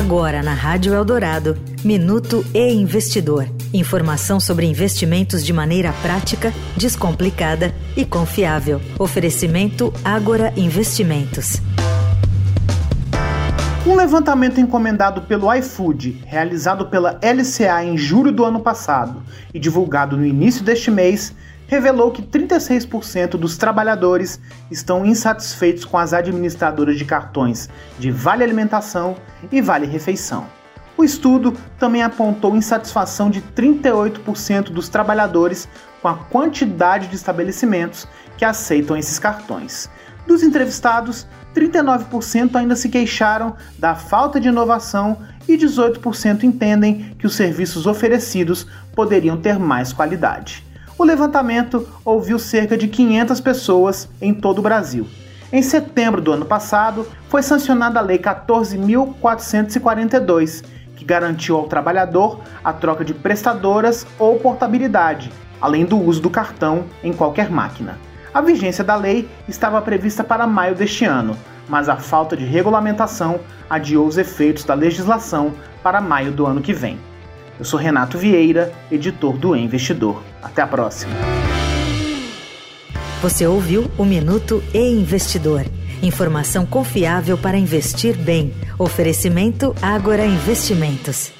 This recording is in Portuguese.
Agora na Rádio Eldorado, Minuto e Investidor. Informação sobre investimentos de maneira prática, descomplicada e confiável. Oferecimento Agora Investimentos. Um levantamento encomendado pelo iFood, realizado pela LCA em julho do ano passado e divulgado no início deste mês, revelou que 36% dos trabalhadores estão insatisfeitos com as administradoras de cartões de Vale Alimentação e Vale Refeição. O estudo também apontou insatisfação de 38% dos trabalhadores com a quantidade de estabelecimentos que aceitam esses cartões. Dos entrevistados, 39% ainda se queixaram da falta de inovação e 18% entendem que os serviços oferecidos poderiam ter mais qualidade o levantamento ouviu cerca de 500 pessoas em todo o Brasil. Em setembro do ano passado, foi sancionada a Lei 14.442, que garantiu ao trabalhador a troca de prestadoras ou portabilidade, além do uso do cartão em qualquer máquina. A vigência da lei estava prevista para maio deste ano, mas a falta de regulamentação adiou os efeitos da legislação para maio do ano que vem. Eu sou Renato Vieira, editor do Investidor. Até a próxima. Você ouviu o Minuto e Investidor. Informação confiável para investir bem. Oferecimento Agora Investimentos.